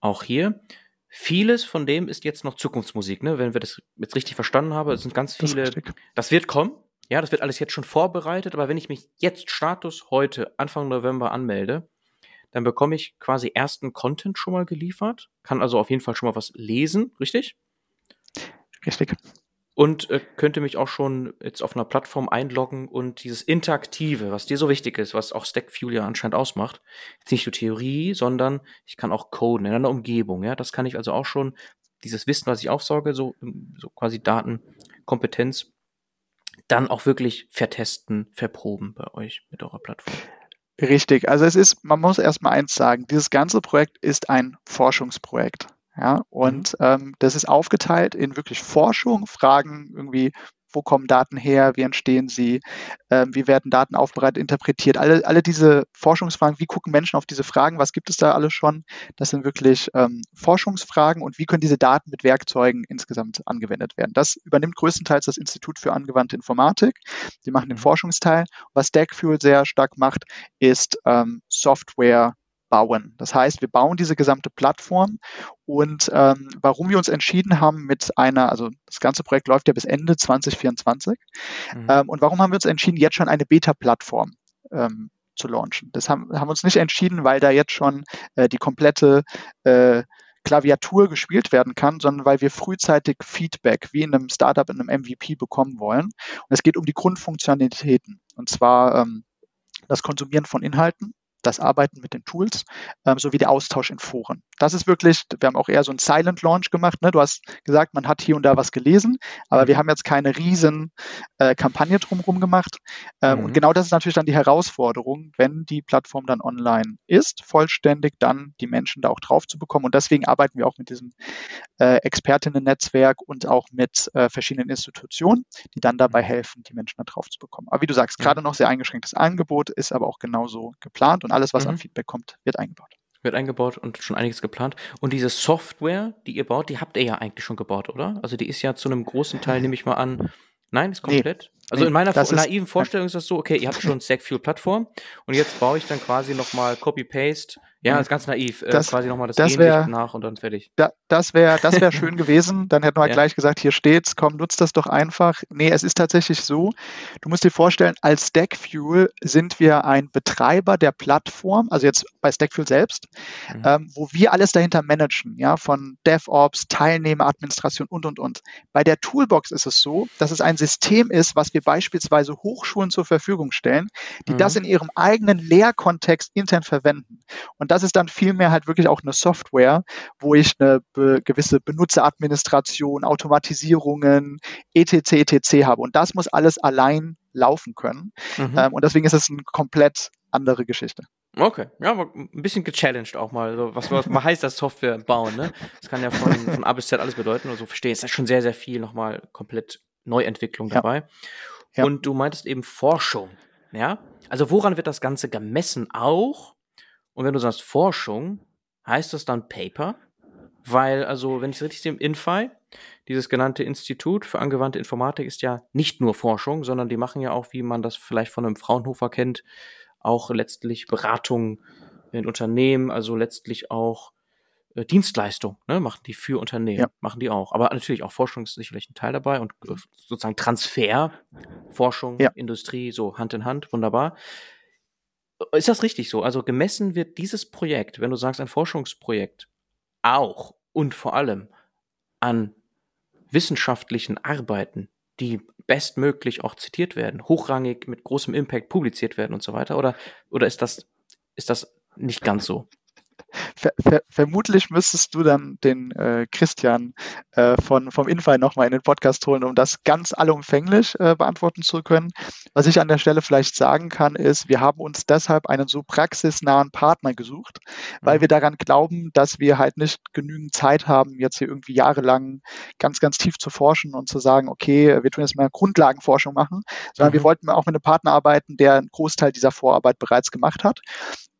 auch hier. Vieles von dem ist jetzt noch Zukunftsmusik, ne? Wenn wir das jetzt richtig verstanden haben, es sind ganz viele. Das, das wird kommen. Ja, das wird alles jetzt schon vorbereitet, aber wenn ich mich jetzt Status heute, Anfang November anmelde, dann bekomme ich quasi ersten Content schon mal geliefert, kann also auf jeden Fall schon mal was lesen, richtig? Richtig. Und äh, könnte mich auch schon jetzt auf einer Plattform einloggen und dieses Interaktive, was dir so wichtig ist, was auch Stackfuel ja anscheinend ausmacht, jetzt nicht nur Theorie, sondern ich kann auch coden in einer Umgebung, ja, das kann ich also auch schon, dieses Wissen, was ich aufsauge, so, so quasi Datenkompetenz, dann auch wirklich vertesten, verproben bei euch mit eurer Plattform. Richtig. Also es ist, man muss erstmal eins sagen, dieses ganze Projekt ist ein Forschungsprojekt. Ja, und mhm. ähm, das ist aufgeteilt in wirklich Forschung, Fragen irgendwie, wo kommen Daten her, wie entstehen sie, ähm, wie werden Daten aufbereitet, interpretiert. Alle, alle diese Forschungsfragen, wie gucken Menschen auf diese Fragen, was gibt es da alles schon? Das sind wirklich ähm, Forschungsfragen und wie können diese Daten mit Werkzeugen insgesamt angewendet werden. Das übernimmt größtenteils das Institut für angewandte Informatik. Die machen den mhm. Forschungsteil. Was Stackfuel sehr stark macht, ist ähm, Software bauen. Das heißt, wir bauen diese gesamte Plattform und ähm, warum wir uns entschieden haben mit einer, also das ganze Projekt läuft ja bis Ende 2024 mhm. ähm, und warum haben wir uns entschieden, jetzt schon eine Beta-Plattform ähm, zu launchen. Das haben, haben uns nicht entschieden, weil da jetzt schon äh, die komplette äh, Klaviatur gespielt werden kann, sondern weil wir frühzeitig Feedback wie in einem Startup, in einem MVP bekommen wollen. Und es geht um die Grundfunktionalitäten. Und zwar ähm, das Konsumieren von Inhalten, das Arbeiten mit den Tools ähm, sowie der Austausch in Foren. Das ist wirklich, wir haben auch eher so ein Silent Launch gemacht. Ne? Du hast gesagt, man hat hier und da was gelesen, aber wir haben jetzt keine riesen äh, Kampagne drumherum gemacht. Ähm, mhm. Und genau das ist natürlich dann die Herausforderung, wenn die Plattform dann online ist, vollständig, dann die Menschen da auch drauf zu bekommen. Und deswegen arbeiten wir auch mit diesem äh, Expertinnen-Netzwerk und auch mit äh, verschiedenen Institutionen, die dann dabei mhm. helfen, die Menschen da drauf zu bekommen. Aber wie du sagst, gerade noch sehr eingeschränktes Angebot, ist aber auch genauso geplant und alles, was mhm. an Feedback kommt, wird eingebaut. Wird eingebaut und schon einiges geplant. Und diese Software, die ihr baut, die habt ihr ja eigentlich schon gebaut, oder? Also die ist ja zu einem großen Teil, nehme ich mal an, nein, ist komplett. Nee, also nee, in meiner naiven Vorstellung ist das so, okay, ihr habt schon Stackfuel-Plattform und jetzt baue ich dann quasi nochmal Copy-Paste ja, das ist ganz naiv. Äh, das, quasi nochmal das, das wär, nach und dann fertig. Da, das wäre das wär schön gewesen. Dann hätten wir halt ja. gleich gesagt, hier steht's, komm, nutzt das doch einfach. Nee, es ist tatsächlich so, du musst dir vorstellen, als Stackfuel sind wir ein Betreiber der Plattform, also jetzt bei Stackfuel selbst, mhm. ähm, wo wir alles dahinter managen, ja, von DevOps, Teilnehmeradministration und, und, und. Bei der Toolbox ist es so, dass es ein System ist, was wir beispielsweise Hochschulen zur Verfügung stellen, die mhm. das in ihrem eigenen Lehrkontext intern verwenden. Und und das ist dann vielmehr halt wirklich auch eine Software, wo ich eine be gewisse Benutzeradministration, Automatisierungen, etc., etc. habe. Und das muss alles allein laufen können. Mhm. Ähm, und deswegen ist es eine komplett andere Geschichte. Okay, ja, aber ein bisschen gechallenged auch mal. So, was, was heißt das Software bauen, ne? Das kann ja von, von A bis Z alles bedeuten. Also verstehe, ist da schon sehr, sehr viel nochmal komplett Neuentwicklung dabei. Ja. Ja. Und du meintest eben Forschung, ja? Also woran wird das Ganze gemessen auch? Und wenn du sagst Forschung, heißt das dann Paper? Weil, also, wenn ich es richtig sehe, im Infi, dieses genannte Institut für angewandte Informatik ist ja nicht nur Forschung, sondern die machen ja auch, wie man das vielleicht von einem Fraunhofer kennt, auch letztlich Beratung in Unternehmen, also letztlich auch äh, Dienstleistung, ne, machen die für Unternehmen, ja. machen die auch. Aber natürlich auch Forschung ist sicherlich ein Teil dabei und äh, sozusagen Transfer, Forschung, ja. Industrie, so Hand in Hand, wunderbar. Ist das richtig so? Also gemessen wird dieses Projekt, wenn du sagst ein Forschungsprojekt, auch und vor allem an wissenschaftlichen Arbeiten, die bestmöglich auch zitiert werden, hochrangig mit großem Impact publiziert werden und so weiter? Oder, oder ist das, ist das nicht ganz so? Ver ver vermutlich müsstest du dann den äh, Christian äh, von, vom Infall nochmal in den Podcast holen, um das ganz allumfänglich äh, beantworten zu können. Was ich an der Stelle vielleicht sagen kann, ist, wir haben uns deshalb einen so praxisnahen Partner gesucht, weil mhm. wir daran glauben, dass wir halt nicht genügend Zeit haben, jetzt hier irgendwie jahrelang ganz, ganz tief zu forschen und zu sagen, okay, wir tun jetzt mal Grundlagenforschung machen, sondern mhm. wir wollten auch mit einem Partner arbeiten, der einen Großteil dieser Vorarbeit bereits gemacht hat.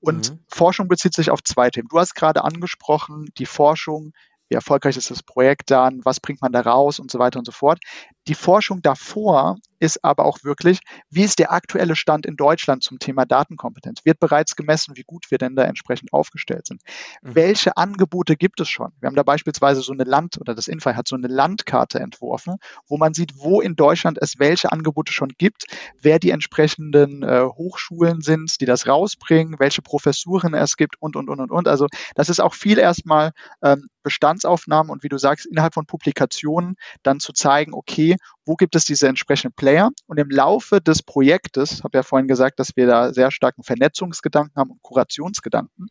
Und mhm. Forschung bezieht sich auf zwei Themen. Du hast gerade angesprochen, die Forschung wie erfolgreich ist das Projekt dann, was bringt man da raus und so weiter und so fort. Die Forschung davor ist aber auch wirklich, wie ist der aktuelle Stand in Deutschland zum Thema Datenkompetenz? Wird bereits gemessen, wie gut wir denn da entsprechend aufgestellt sind? Mhm. Welche Angebote gibt es schon? Wir haben da beispielsweise so eine Land- oder das Info hat so eine Landkarte entworfen, wo man sieht, wo in Deutschland es welche Angebote schon gibt, wer die entsprechenden äh, Hochschulen sind, die das rausbringen, welche Professuren es gibt und, und, und, und, und. Also das ist auch viel erstmal ähm, Bestandsaufnahmen und wie du sagst, innerhalb von Publikationen dann zu zeigen, okay, wo gibt es diese entsprechenden Player? Und im Laufe des Projektes, habe ja vorhin gesagt, dass wir da sehr starken Vernetzungsgedanken haben und Kurationsgedanken,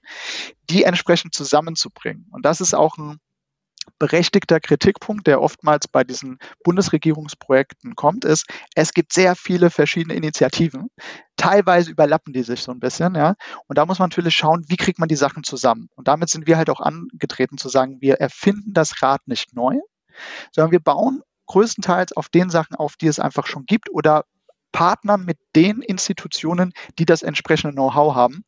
die entsprechend zusammenzubringen. Und das ist auch ein berechtigter Kritikpunkt, der oftmals bei diesen Bundesregierungsprojekten kommt, ist, es gibt sehr viele verschiedene Initiativen. Teilweise überlappen die sich so ein bisschen, ja. Und da muss man natürlich schauen, wie kriegt man die Sachen zusammen. Und damit sind wir halt auch angetreten zu sagen, wir erfinden das Rad nicht neu, sondern wir bauen größtenteils auf den Sachen auf, die es einfach schon gibt oder partnern mit den Institutionen, die das entsprechende Know-how haben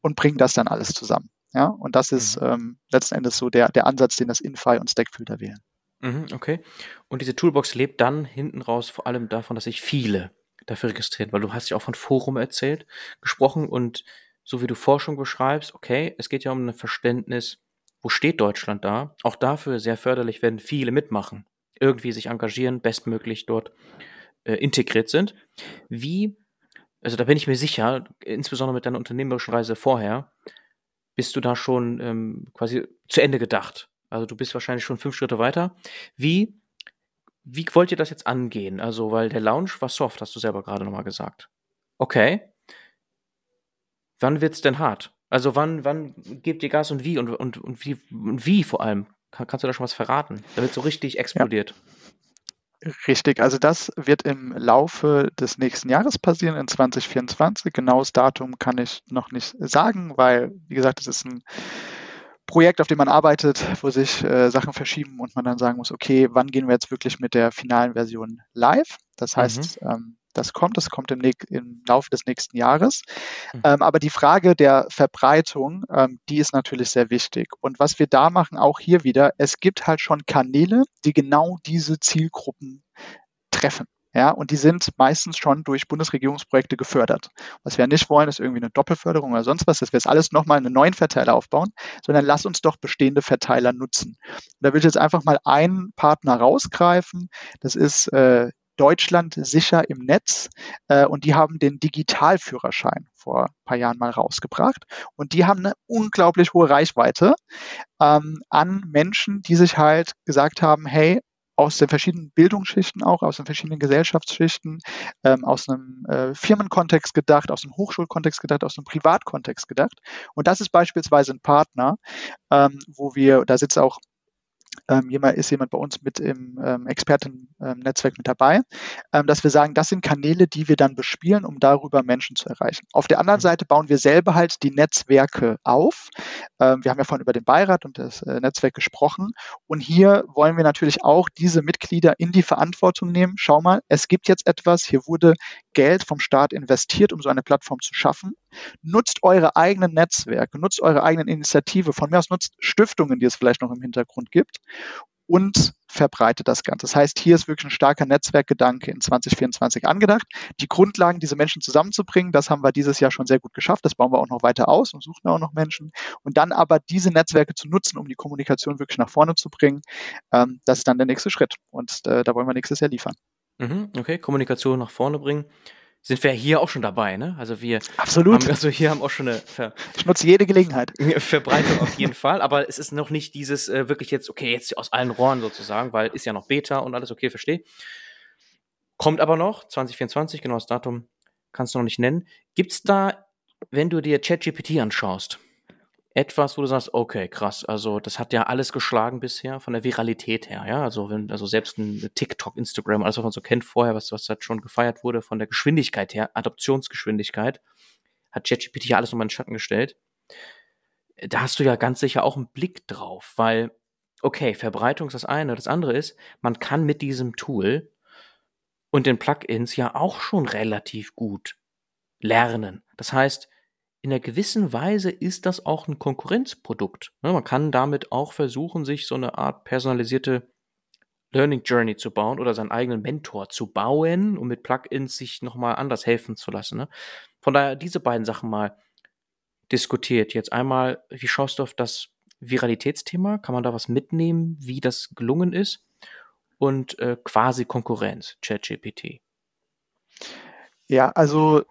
und bringen das dann alles zusammen. Ja, und das ist mhm. ähm, letzten Endes so der, der Ansatz, den das Infi und Stackfilter wählen. Mhm, okay. Und diese Toolbox lebt dann hinten raus vor allem davon, dass sich viele dafür registrieren, weil du hast ja auch von Forum erzählt, gesprochen und so wie du Forschung beschreibst, okay, es geht ja um ein Verständnis, wo steht Deutschland da? Auch dafür sehr förderlich, wenn viele mitmachen, irgendwie sich engagieren, bestmöglich dort äh, integriert sind. Wie also da bin ich mir sicher, insbesondere mit deiner unternehmerischen Reise vorher, bist du da schon ähm, quasi zu Ende gedacht. Also du bist wahrscheinlich schon fünf Schritte weiter. Wie, wie wollt ihr das jetzt angehen? Also, weil der Launch war soft, hast du selber gerade nochmal gesagt. Okay. Wann wird's denn hart? Also wann, wann gebt ihr Gas und wie und, und, und wie und wie vor allem? Kann, kannst du da schon was verraten, damit so richtig explodiert? Ja. Richtig, also das wird im Laufe des nächsten Jahres passieren, in 2024. Genaues Datum kann ich noch nicht sagen, weil, wie gesagt, es ist ein Projekt, auf dem man arbeitet, wo sich äh, Sachen verschieben und man dann sagen muss, okay, wann gehen wir jetzt wirklich mit der finalen Version live? Das heißt, mhm. ähm, das kommt, das kommt im, im Laufe des nächsten Jahres. Mhm. Ähm, aber die Frage der Verbreitung, ähm, die ist natürlich sehr wichtig. Und was wir da machen, auch hier wieder, es gibt halt schon Kanäle, die genau diese Zielgruppen treffen. Ja, und die sind meistens schon durch Bundesregierungsprojekte gefördert. Was wir nicht wollen, ist irgendwie eine Doppelförderung oder sonst was, dass wir jetzt alles nochmal einen neuen Verteiler aufbauen, sondern lass uns doch bestehende Verteiler nutzen. Und da will ich jetzt einfach mal einen Partner rausgreifen. Das ist äh, Deutschland sicher im Netz äh, und die haben den Digitalführerschein vor ein paar Jahren mal rausgebracht und die haben eine unglaublich hohe Reichweite ähm, an Menschen, die sich halt gesagt haben, hey, aus den verschiedenen Bildungsschichten auch, aus den verschiedenen Gesellschaftsschichten, ähm, aus einem äh, Firmenkontext gedacht, aus einem Hochschulkontext gedacht, aus einem Privatkontext gedacht. Und das ist beispielsweise ein Partner, ähm, wo wir, da sitzt auch ähm, jemand, ist jemand bei uns mit im ähm, Expertennetzwerk mit dabei, ähm, dass wir sagen, das sind Kanäle, die wir dann bespielen, um darüber Menschen zu erreichen. Auf der anderen mhm. Seite bauen wir selber halt die Netzwerke auf. Ähm, wir haben ja vorhin über den Beirat und das äh, Netzwerk gesprochen. Und hier wollen wir natürlich auch diese Mitglieder in die Verantwortung nehmen. Schau mal, es gibt jetzt etwas, hier wurde Geld vom Staat investiert, um so eine Plattform zu schaffen. Nutzt eure eigenen Netzwerke, nutzt eure eigenen Initiative. Von mir aus nutzt Stiftungen, die es vielleicht noch im Hintergrund gibt und verbreitet das Ganze. Das heißt, hier ist wirklich ein starker Netzwerkgedanke in 2024 angedacht. Die Grundlagen, diese Menschen zusammenzubringen, das haben wir dieses Jahr schon sehr gut geschafft. Das bauen wir auch noch weiter aus und suchen auch noch Menschen. Und dann aber diese Netzwerke zu nutzen, um die Kommunikation wirklich nach vorne zu bringen, ähm, das ist dann der nächste Schritt. Und äh, da wollen wir nächstes Jahr liefern. Mhm, okay, Kommunikation nach vorne bringen sind wir hier auch schon dabei, ne? Also wir Absolut. Haben, also hier haben auch schon eine Ver Ich nutze jede Gelegenheit. Verbreitung auf jeden Fall, aber es ist noch nicht dieses äh, wirklich jetzt, okay, jetzt aus allen Rohren sozusagen, weil ist ja noch Beta und alles okay, verstehe. Kommt aber noch, 2024, genau das Datum kannst du noch nicht nennen. Gibt's da, wenn du dir ChatGPT anschaust, etwas, wo du sagst, okay, krass, also das hat ja alles geschlagen bisher von der Viralität her, ja, also wenn, also selbst ein TikTok, Instagram, alles was man so kennt vorher, was, was halt schon gefeiert wurde von der Geschwindigkeit her, Adoptionsgeschwindigkeit, hat ChatGPT ja alles nochmal in den Schatten gestellt. Da hast du ja ganz sicher auch einen Blick drauf, weil, okay, Verbreitung ist das eine, das andere ist, man kann mit diesem Tool und den Plugins ja auch schon relativ gut lernen. Das heißt, in einer gewissen Weise ist das auch ein Konkurrenzprodukt. Ne, man kann damit auch versuchen, sich so eine Art personalisierte Learning Journey zu bauen oder seinen eigenen Mentor zu bauen, um mit Plugins sich nochmal anders helfen zu lassen. Ne? Von daher diese beiden Sachen mal diskutiert. Jetzt einmal, wie schaust du auf das Viralitätsthema? Kann man da was mitnehmen, wie das gelungen ist? Und äh, quasi Konkurrenz, ChatGPT. Ja, also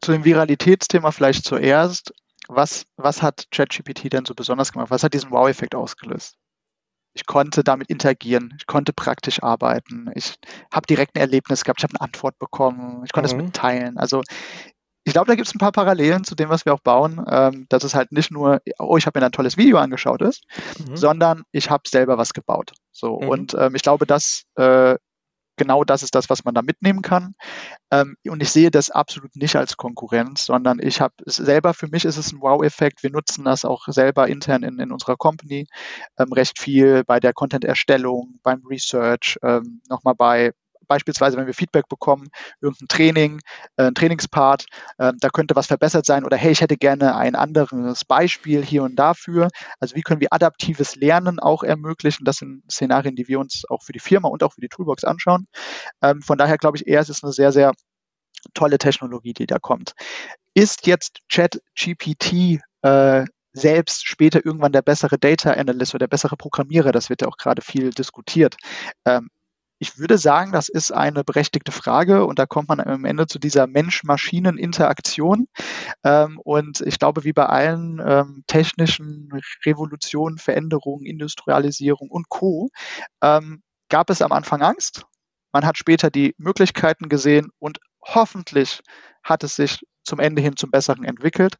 zu dem Viralitätsthema vielleicht zuerst. Was, was hat ChatGPT denn so besonders gemacht? Was hat diesen Wow-Effekt ausgelöst? Ich konnte damit interagieren, ich konnte praktisch arbeiten, ich habe direkt ein Erlebnis gehabt, ich habe eine Antwort bekommen, ich konnte mhm. es mitteilen. Also ich glaube, da gibt es ein paar Parallelen zu dem, was wir auch bauen, ähm, dass es halt nicht nur, oh, ich habe mir ein tolles Video angeschaut ist, mhm. sondern ich habe selber was gebaut. So mhm. und ähm, ich glaube, das äh, genau das ist das, was man da mitnehmen kann. Ähm, und ich sehe das absolut nicht als Konkurrenz, sondern ich habe selber, für mich ist es ein Wow-Effekt. Wir nutzen das auch selber intern in, in unserer Company ähm, recht viel bei der Content-Erstellung, beim Research, ähm, nochmal bei beispielsweise, wenn wir Feedback bekommen, irgendein Training, äh, ein Trainingspart, äh, da könnte was verbessert sein oder hey, ich hätte gerne ein anderes Beispiel hier und dafür. Also wie können wir adaptives Lernen auch ermöglichen? Das sind Szenarien, die wir uns auch für die Firma und auch für die Toolbox anschauen. Ähm, von daher glaube ich eher, es ist eine sehr, sehr tolle Technologie, die da kommt. Ist jetzt ChatGPT äh, selbst später irgendwann der bessere Data Analyst oder der bessere Programmierer, das wird ja auch gerade viel diskutiert. Ähm, ich würde sagen, das ist eine berechtigte Frage und da kommt man am Ende zu dieser Mensch-Maschinen-Interaktion. Ähm, und ich glaube, wie bei allen ähm, technischen Revolutionen, Veränderungen, Industrialisierung und Co. Ähm, gab es am Anfang Angst. Man hat später die Möglichkeiten gesehen und hoffentlich hat es sich zum Ende hin zum Besseren entwickelt.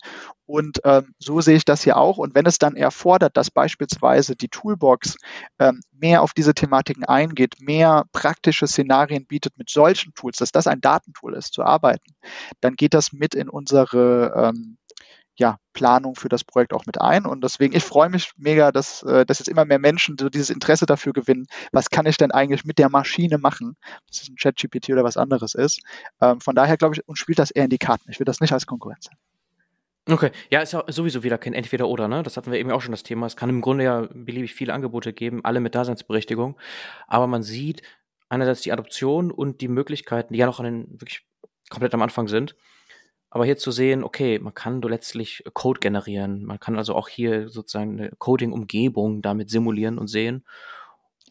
Und ähm, so sehe ich das hier auch. Und wenn es dann erfordert, dass beispielsweise die Toolbox ähm, mehr auf diese Thematiken eingeht, mehr praktische Szenarien bietet mit solchen Tools, dass das ein Datentool ist, zu arbeiten, dann geht das mit in unsere ähm, ja, Planung für das Projekt auch mit ein. Und deswegen, ich freue mich mega, dass, äh, dass jetzt immer mehr Menschen so dieses Interesse dafür gewinnen, was kann ich denn eigentlich mit der Maschine machen, dass es ein ChatGPT oder was anderes ist. Ähm, von daher glaube ich, und spielt das eher in die Karten. Ich will das nicht als Konkurrenz sehen. Okay, ja, ist ja sowieso wieder kein Entweder-Oder, ne? Das hatten wir eben auch schon das Thema. Es kann im Grunde ja beliebig viele Angebote geben, alle mit Daseinsberechtigung. Aber man sieht einerseits die Adoption und die Möglichkeiten, die ja noch an den wirklich komplett am Anfang sind. Aber hier zu sehen, okay, man kann letztlich Code generieren. Man kann also auch hier sozusagen eine Coding-Umgebung damit simulieren und sehen.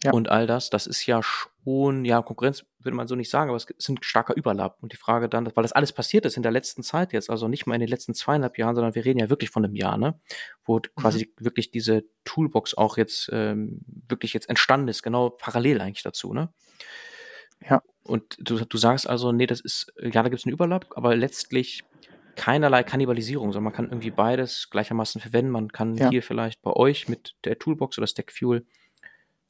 Ja. Und all das, das ist ja schon, ja, Konkurrenz würde man so nicht sagen, aber es ist ein starker Überlapp. Und die Frage dann, weil das alles passiert ist in der letzten Zeit jetzt, also nicht mal in den letzten zweieinhalb Jahren, sondern wir reden ja wirklich von einem Jahr, ne? Wo mhm. quasi wirklich diese Toolbox auch jetzt ähm, wirklich jetzt entstanden ist, genau parallel eigentlich dazu, ne? Ja. Und du, du sagst also, nee, das ist, ja, da gibt es einen Überlapp, aber letztlich keinerlei Kannibalisierung, sondern man kann irgendwie beides gleichermaßen verwenden. Man kann ja. hier vielleicht bei euch mit der Toolbox oder Stack Fuel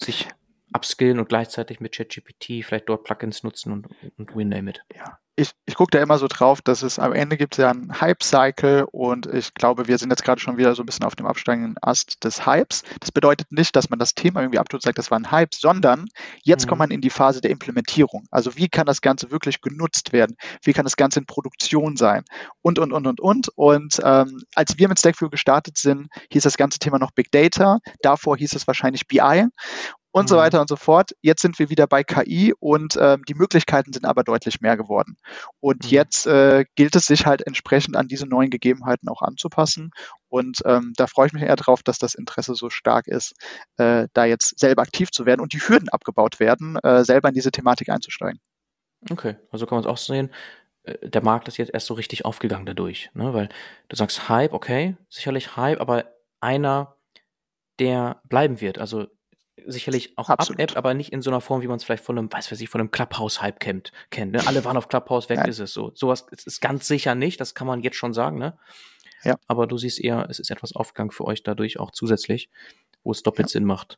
sich upskillen und gleichzeitig mit ChatGPT vielleicht dort Plugins nutzen und, und Winame it. Ja, ich, ich gucke da immer so drauf, dass es am Ende gibt es ja einen Hype-Cycle und ich glaube, wir sind jetzt gerade schon wieder so ein bisschen auf dem absteigenden Ast des Hypes. Das bedeutet nicht, dass man das Thema irgendwie abtut und sagt, das war ein Hype, sondern jetzt mhm. kommt man in die Phase der Implementierung. Also wie kann das Ganze wirklich genutzt werden? Wie kann das Ganze in Produktion sein? Und, und, und, und, und. Und ähm, als wir mit Stackview gestartet sind, hieß das ganze Thema noch Big Data. Davor hieß es wahrscheinlich BI und mhm. so weiter und so fort. Jetzt sind wir wieder bei KI und ähm, die Möglichkeiten sind aber deutlich mehr geworden. Und mhm. jetzt äh, gilt es sich halt entsprechend an diese neuen Gegebenheiten auch anzupassen. Und ähm, da freue ich mich eher drauf, dass das Interesse so stark ist, äh, da jetzt selber aktiv zu werden und die Hürden abgebaut werden, äh, selber in diese Thematik einzusteigen. Okay, also kann man es auch sehen äh, der Markt ist jetzt erst so richtig aufgegangen dadurch, ne? weil du sagst Hype, okay, sicherlich Hype, aber einer, der bleiben wird. Also sicherlich auch abebbt, aber nicht in so einer Form, wie man es vielleicht von einem, weiß was ich, von einem Clubhouse-Hype kennt. kennt ne? Alle waren auf Clubhouse, weg ja. ist es so. Sowas ist ganz sicher nicht, das kann man jetzt schon sagen, ne? Ja. Aber du siehst eher, es ist etwas Aufgang für euch dadurch auch zusätzlich, wo es doppelt ja. Sinn macht,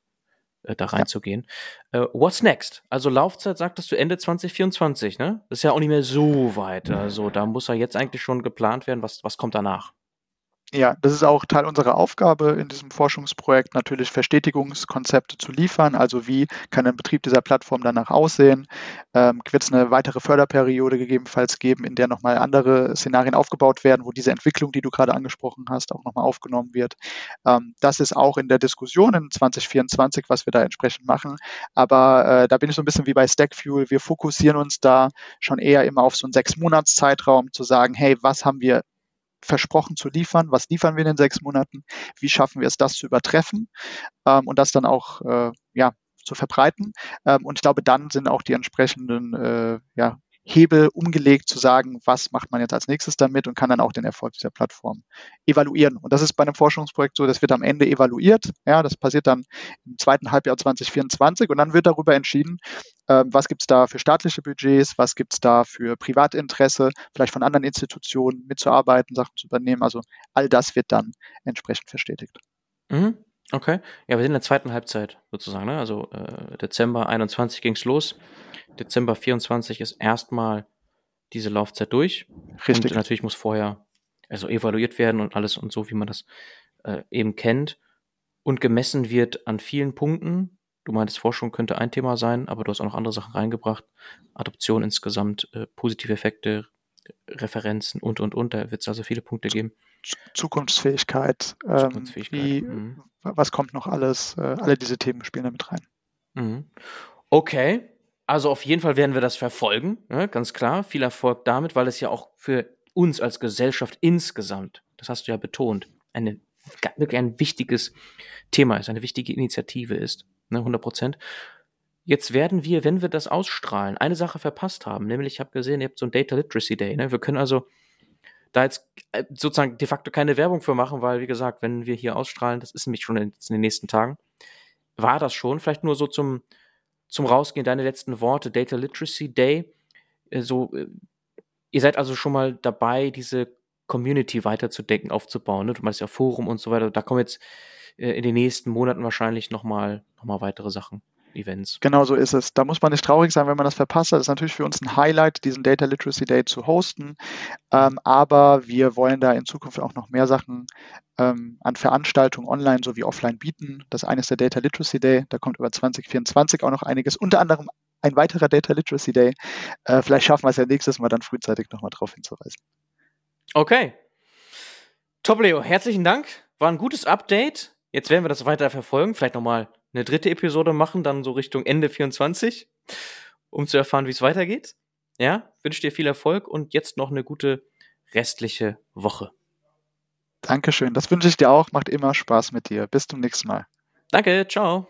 äh, da reinzugehen. Ja. Äh, what's next? Also Laufzeit sagtest du Ende 2024, ne? Das ist ja auch nicht mehr so weit. Also da muss ja jetzt eigentlich schon geplant werden, was, was kommt danach? Ja, das ist auch Teil unserer Aufgabe in diesem Forschungsprojekt, natürlich Verstetigungskonzepte zu liefern. Also wie kann ein Betrieb dieser Plattform danach aussehen? Ähm, wird es eine weitere Förderperiode gegebenenfalls geben, in der nochmal andere Szenarien aufgebaut werden, wo diese Entwicklung, die du gerade angesprochen hast, auch nochmal aufgenommen wird? Ähm, das ist auch in der Diskussion in 2024, was wir da entsprechend machen. Aber äh, da bin ich so ein bisschen wie bei Stackfuel. Wir fokussieren uns da schon eher immer auf so einen sechs Monats Zeitraum zu sagen, hey, was haben wir versprochen zu liefern, was liefern wir in den sechs Monaten, wie schaffen wir es, das zu übertreffen ähm, und das dann auch äh, ja, zu verbreiten. Ähm, und ich glaube, dann sind auch die entsprechenden äh, ja, Hebel umgelegt, zu sagen, was macht man jetzt als nächstes damit und kann dann auch den Erfolg dieser Plattform evaluieren. Und das ist bei einem Forschungsprojekt so, das wird am Ende evaluiert. Ja, das passiert dann im zweiten Halbjahr 2024 und dann wird darüber entschieden, was gibt es da für staatliche Budgets, was gibt es da für Privatinteresse, vielleicht von anderen Institutionen mitzuarbeiten, Sachen zu übernehmen. Also all das wird dann entsprechend verstetigt. Mhm. Okay. Ja, wir sind in der zweiten Halbzeit sozusagen. Ne? Also äh, Dezember 21 ging's los. Dezember 24 ist erstmal diese Laufzeit durch. Richtig. Und natürlich muss vorher also evaluiert werden und alles und so, wie man das äh, eben kennt. Und gemessen wird an vielen Punkten. Du meintest, Forschung könnte ein Thema sein, aber du hast auch noch andere Sachen reingebracht. Adoption insgesamt, äh, positive Effekte, Referenzen und, und, und. Da wird es also viele Punkte geben. Zukunftsfähigkeit, ähm, Zukunftsfähigkeit. Wie, mhm. was kommt noch alles, äh, alle diese Themen spielen damit rein. Mhm. Okay, also auf jeden Fall werden wir das verfolgen, ne? ganz klar. Viel Erfolg damit, weil es ja auch für uns als Gesellschaft insgesamt, das hast du ja betont, eine, wirklich ein wichtiges Thema ist, eine wichtige Initiative ist, ne? 100 Prozent. Jetzt werden wir, wenn wir das ausstrahlen, eine Sache verpasst haben, nämlich ich habe gesehen, ihr habt so ein Data Literacy Day. Ne? Wir können also da jetzt äh, sozusagen de facto keine Werbung für machen, weil, wie gesagt, wenn wir hier ausstrahlen, das ist nämlich schon in, den nächsten Tagen, war das schon. Vielleicht nur so zum, zum Rausgehen deine letzten Worte. Data Literacy Day. Äh, so, äh, ihr seid also schon mal dabei, diese Community weiterzudenken, aufzubauen. Ne? Du meinst ja Forum und so weiter. Da kommen jetzt in den nächsten Monaten wahrscheinlich nochmal noch mal weitere Sachen. Events. Genau so ist es. Da muss man nicht traurig sein, wenn man das verpasst hat. Das ist natürlich für uns ein Highlight, diesen Data Literacy Day zu hosten. Ähm, aber wir wollen da in Zukunft auch noch mehr Sachen ähm, an Veranstaltungen online sowie offline bieten. Das eine ist der Data Literacy Day. Da kommt über 2024 auch noch einiges. Unter anderem ein weiterer Data Literacy Day. Äh, vielleicht schaffen wir es ja nächstes Mal dann frühzeitig nochmal darauf hinzuweisen. Okay. Top, Leo. Herzlichen Dank. War ein gutes Update. Jetzt werden wir das weiter verfolgen. Vielleicht nochmal eine dritte Episode machen, dann so Richtung Ende 24, um zu erfahren, wie es weitergeht. Ja, wünsche dir viel Erfolg und jetzt noch eine gute restliche Woche. Dankeschön, das wünsche ich dir auch. Macht immer Spaß mit dir. Bis zum nächsten Mal. Danke, ciao.